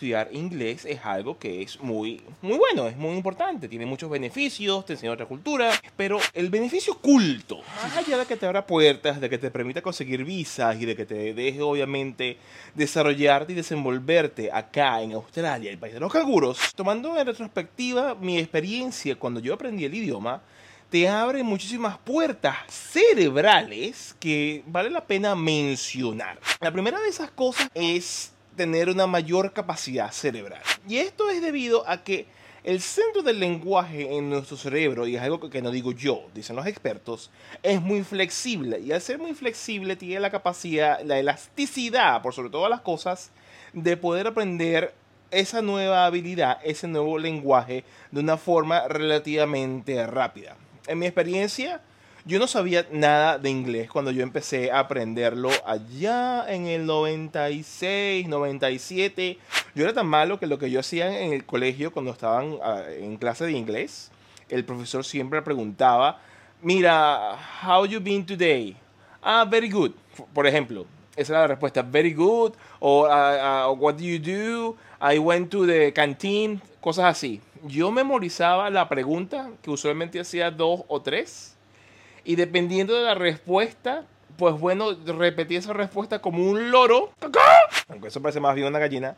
estudiar inglés es algo que es muy, muy bueno, es muy importante, tiene muchos beneficios, te enseña otra cultura, pero el beneficio culto, más allá de que te abra puertas, de que te permita conseguir visas y de que te deje obviamente desarrollarte y desenvolverte acá en Australia, el país de los canguros, tomando en retrospectiva mi experiencia cuando yo aprendí el idioma, te abre muchísimas puertas cerebrales que vale la pena mencionar. La primera de esas cosas es tener una mayor capacidad cerebral. Y esto es debido a que el centro del lenguaje en nuestro cerebro, y es algo que no digo yo, dicen los expertos, es muy flexible. Y al ser muy flexible tiene la capacidad, la elasticidad, por sobre todas las cosas, de poder aprender esa nueva habilidad, ese nuevo lenguaje de una forma relativamente rápida en mi experiencia, yo no sabía nada de inglés cuando yo empecé a aprenderlo allá en el 96, 97. Yo era tan malo que lo que yo hacía en el colegio cuando estaban ah, en clase de inglés, el profesor siempre preguntaba, mira, how you been today? Ah, very good. Por ejemplo, esa era la respuesta, very good, o ah, ah, what do you do? I went to the canteen, cosas así yo memorizaba la pregunta, que usualmente hacía dos o tres, y dependiendo de la respuesta, pues bueno, repetí esa respuesta como un loro, aunque eso parece más bien una gallina,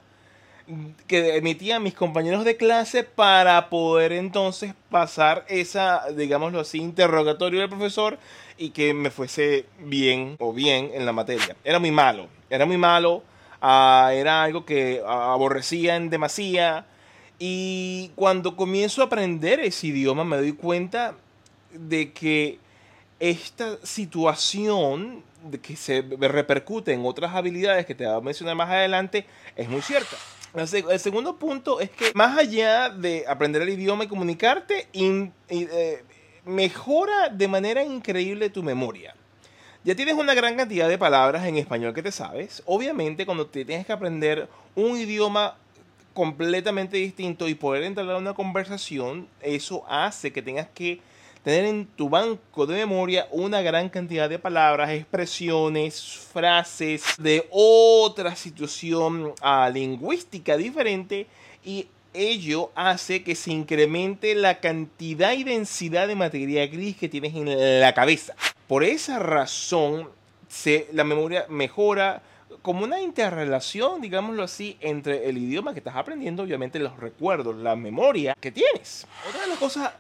que emitían mis compañeros de clase para poder entonces pasar esa, digámoslo así, interrogatorio del profesor y que me fuese bien o bien en la materia. Era muy malo, era muy malo, ah, era algo que aborrecía en demasía. Y cuando comienzo a aprender ese idioma me doy cuenta de que esta situación que se repercute en otras habilidades que te voy a mencionar más adelante es muy cierta. El segundo punto es que más allá de aprender el idioma y comunicarte, eh, mejora de manera increíble tu memoria. Ya tienes una gran cantidad de palabras en español que te sabes. Obviamente cuando te tienes que aprender un idioma completamente distinto y poder entrar a una conversación, eso hace que tengas que tener en tu banco de memoria una gran cantidad de palabras, expresiones, frases de otra situación ah, lingüística diferente y ello hace que se incremente la cantidad y densidad de materia gris que tienes en la cabeza. Por esa razón, se, la memoria mejora, como una interrelación, digámoslo así, entre el idioma que estás aprendiendo, obviamente los recuerdos, la memoria que tienes. Otra de las cosas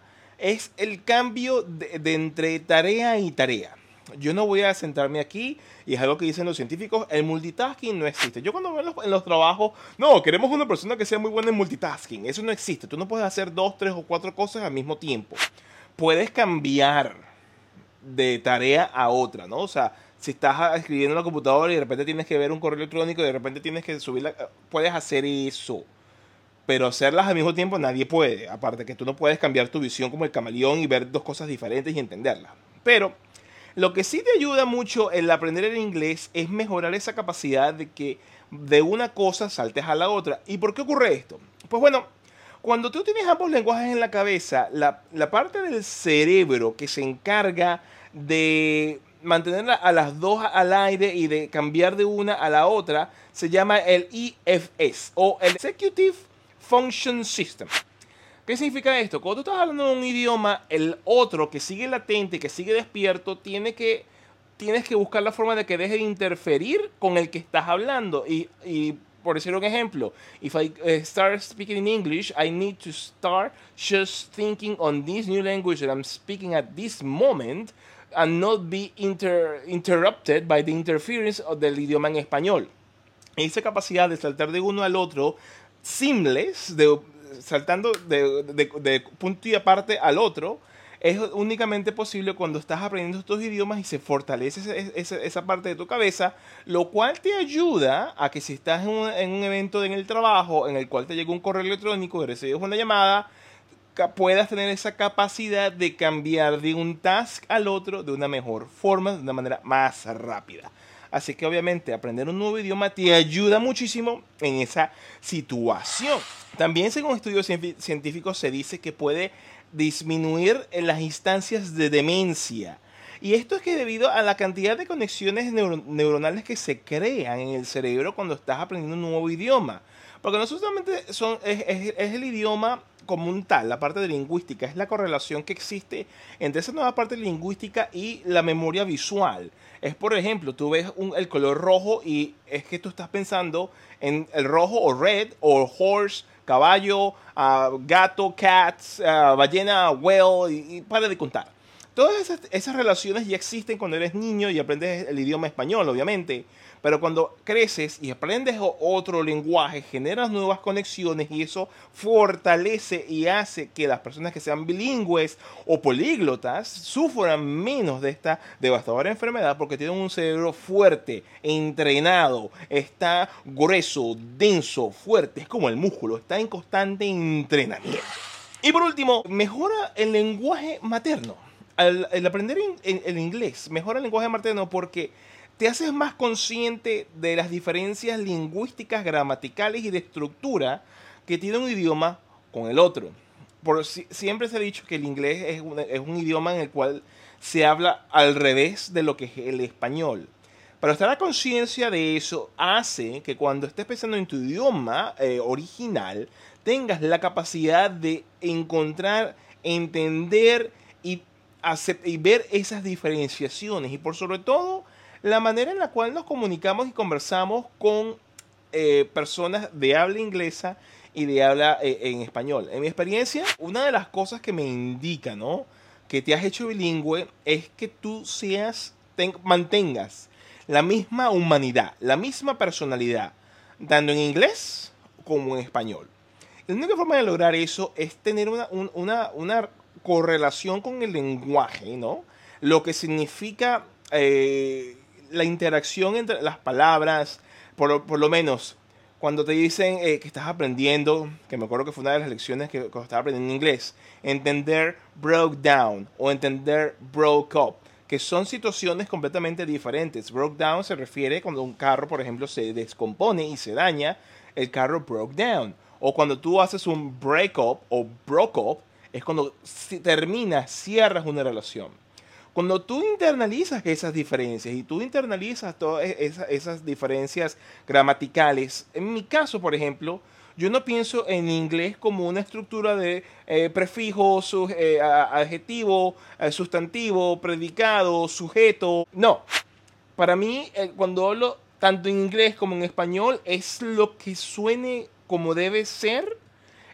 es el cambio de, entre tarea y tarea. Yo no voy a centrarme aquí, y es algo que dicen los científicos, el multitasking no existe. Yo cuando veo en los, trabajos, no, queremos una persona que sea muy buena en multitasking. Eso no existe. Tú no puedes hacer dos, tres o cuatro cosas al mismo tiempo. Puedes cambiar de tarea a otra, ¿no? O sea, si estás escribiendo en la computadora y de repente tienes que ver un correo electrónico y de repente tienes que subirla, puedes hacer eso. Pero hacerlas al mismo tiempo nadie puede. Aparte que tú no puedes cambiar tu visión como el camaleón y ver dos cosas diferentes y entenderlas. Pero lo que sí te ayuda mucho el aprender el inglés es mejorar esa capacidad de que de una cosa saltes a la otra. ¿Y por qué ocurre esto? Pues bueno, cuando tú tienes ambos lenguajes en la cabeza, la, la parte del cerebro que se encarga de mantener a las dos al aire y de cambiar de una a la otra se llama el EFS o el Executive Function System. ¿Qué significa esto? Cuando tú estás hablando de un idioma, el otro que sigue latente, que sigue despierto, tiene que, tienes que buscar la forma de que deje de interferir con el que estás hablando. Y, por decir un ejemplo, if I uh, start speaking in English, I need to start just thinking on this new language that I'm speaking at this moment and not be interrupted by the interference of del idioma en español. Esa capacidad de saltar de uno al otro, seamless, de, saltando de, de, punto y aparte al otro, es únicamente posible cuando estás aprendiendo estos idiomas y se fortalece esa, esa, parte de tu cabeza, lo cual te ayuda a que si estás en un, en un evento en el trabajo en el cual te llega un correo electrónico y recibes una llamada, puedas tener esa capacidad de cambiar de un task al otro de una mejor forma, de una manera más rápida. Así que obviamente aprender un nuevo idioma te ayuda muchísimo en esa situación. También según estudios científicos se dice que puede disminuir las instancias de demencia. Y esto es que debido a la cantidad de conexiones neuronales que se crean en el cerebro cuando estás aprendiendo un nuevo idioma. Porque no solamente es el idioma como un tal, la parte de lingüística, es la correlación que existe entre esa nueva parte lingüística y la memoria visual. Es, por ejemplo, tú ves un- el color rojo y es que tú estás pensando en el rojo o red o horse, caballo, ah, gato, cats, ah, ballena, whale y, y para de contar. Todas esas, relaciones ya existen cuando eres niño y aprendes el idioma español, obviamente. Pero cuando creces y aprendes otro lenguaje, generas nuevas conexiones y eso fortalece y hace que las personas que sean bilingües o políglotas sufran menos de esta devastadora enfermedad porque tienen un cerebro fuerte, entrenado, está grueso, denso, fuerte. Es como el músculo, está en constante entrenamiento. Y por último, mejora el lenguaje materno. Al, el aprender el inglés mejora el lenguaje materno porque te haces más consciente de las diferencias lingüísticas, gramaticales y de estructura que tiene un idioma con el otro. Por, si- siempre se ha dicho que el inglés es un, es un idioma en el cual se habla al revés de lo que es el español. Pero estar a conciencia de eso hace que cuando estés pensando en tu idioma eh, original, tengas la capacidad de encontrar, entender y, y ver esas diferenciaciones. Y por sobre todo, la manera en la cual nos comunicamos y conversamos con eh, personas de habla inglesa y de habla eh, en español. En mi experiencia, una de las cosas que me indica. Que te has hecho bilingüe es que tú seas, ten- mantengas la misma humanidad, la misma personalidad, tanto en inglés como en español. La única forma de lograr eso es tener una, un- una, una correlación con el lenguaje, ¿no? Lo que significa eh, la interacción entre las palabras, por, lo- menos cuando te dicen eh, que estás aprendiendo, que me acuerdo que fue una de las lecciones que estaba aprendiendo inglés, entender broke down o entender broke up, que son situaciones completamente diferentes. Broke down se refiere cuando un carro, por ejemplo, se descompone y se daña, el carro broke down. O cuando tú haces un break up o broke up, es cuando terminas, cierras una relación. Cuando tú internalizas esas diferencias y tú internalizas todas e- esa- esas diferencias gramaticales, en mi caso, por ejemplo, yo no pienso en inglés como una estructura de eh, prefijo, su- eh, adjetivo, eh, sustantivo, predicado, sujeto. No. Para mí, eh, cuando hablo tanto en inglés como en español, es lo que suene como debe ser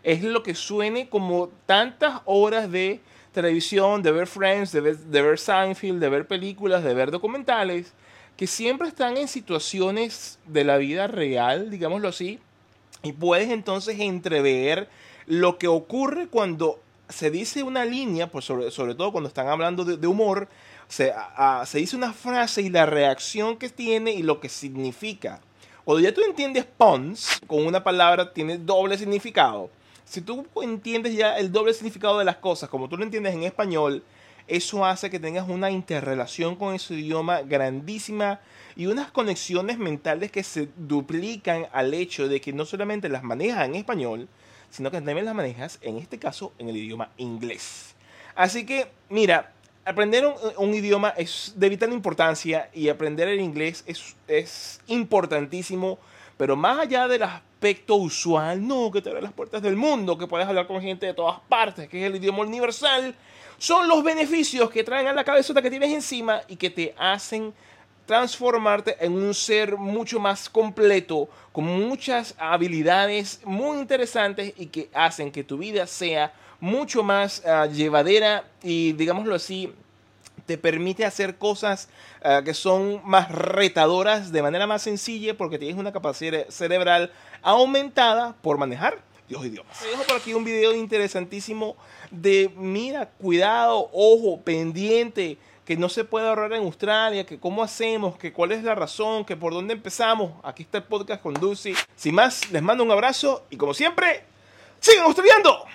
es lo que suene como tantas horas de televisión, de ver Friends, de ver, Seinfeld, de ver películas, de ver documentales, que siempre están en situaciones de la vida real, digámoslo así, y puedes entonces entrever lo que ocurre cuando se dice una línea, pues sobre, sobre todo cuando están hablando de, humor, se, se dice una frase y la reacción que tiene y lo que significa. Cuando ya tú entiendes puns, con una palabra tiene doble significado. Si tú entiendes ya el doble significado de las cosas, como tú lo entiendes en español, eso hace que tengas una interrelación con ese idioma grandísima y unas conexiones mentales que se duplican al hecho de que no solamente las manejas en español, sino que también las manejas, en este caso, en el idioma inglés. Así que, mira, aprender un, idioma es de vital importancia y aprender el inglés es, es importantísimo, pero más allá del aspecto usual, no, que te abre las puertas del mundo, que puedes hablar con gente de todas partes, que es el idioma universal, son los beneficios que traen a la cabezota que tienes encima y que te hacen transformarte en un ser mucho más completo, con muchas habilidades muy interesantes y que hacen que tu vida sea mucho más ah, llevadera y, digámoslo así, te permite hacer cosas ah, que son más retadoras de manera más sencilla porque tienes una capacidad cerebral aumentada por manejar los idiomas. Te dejo por aquí un video interesantísimo de, mira, cuidado, ojo, pendiente, que no se puede ahorrar en Australia, que cómo hacemos, que cuál es la razón, que por dónde empezamos. Aquí está el podcast con Dulce. Sin más, les mando un abrazo y como siempre, sigan estudiando.